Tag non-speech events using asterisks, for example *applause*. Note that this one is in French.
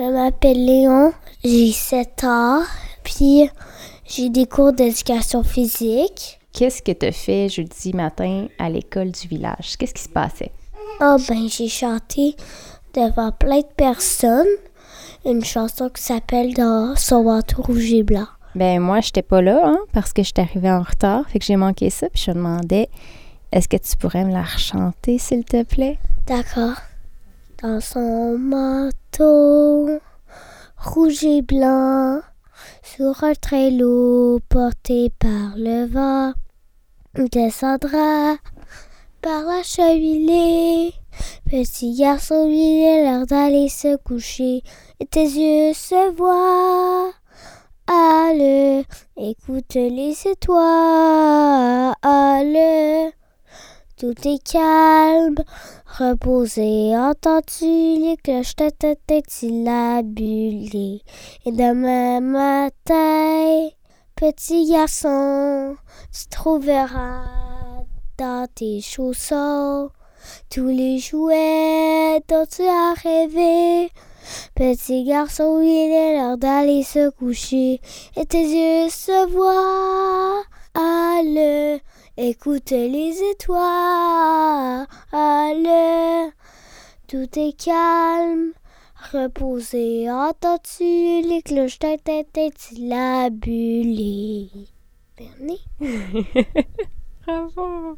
m'appelle Léon, j'ai 7 ans, puis j'ai des cours d'éducation physique. Qu'est-ce que tu as fait jeudi matin à l'école du village? Qu'est-ce qui se passait? Ah ben j'ai chanté devant plein de personnes une chanson qui s'appelle Dans son manteau rouge et blanc. Ben moi, j'étais pas là, hein, parce que j'étais arrivée en retard, fait que j'ai manqué ça, puis je me demandais, est-ce que tu pourrais me la rechanter, s'il te plaît? D'accord. Dans son manteau rouge et blanc, sur un traîneau porté par le vent, descendra par la cheminée. Petit garçon, il est l'heure d'aller se coucher, et tes yeux se voient. Allez, écoute les étoiles. Tout est calme, reposé. Entends-tu les cloches tintilabulées? Et demain matin, petit garçon, tu trouveras dans tes chaussons tous les jouets dont tu as rêvé. Petit garçon, il est l'heure d'aller se coucher et tes yeux se voient. Écoute les étoiles. Allez, tout est calme, reposé. Entends-tu les cloches tintilabulées? Bernie? *laughs* Bravo!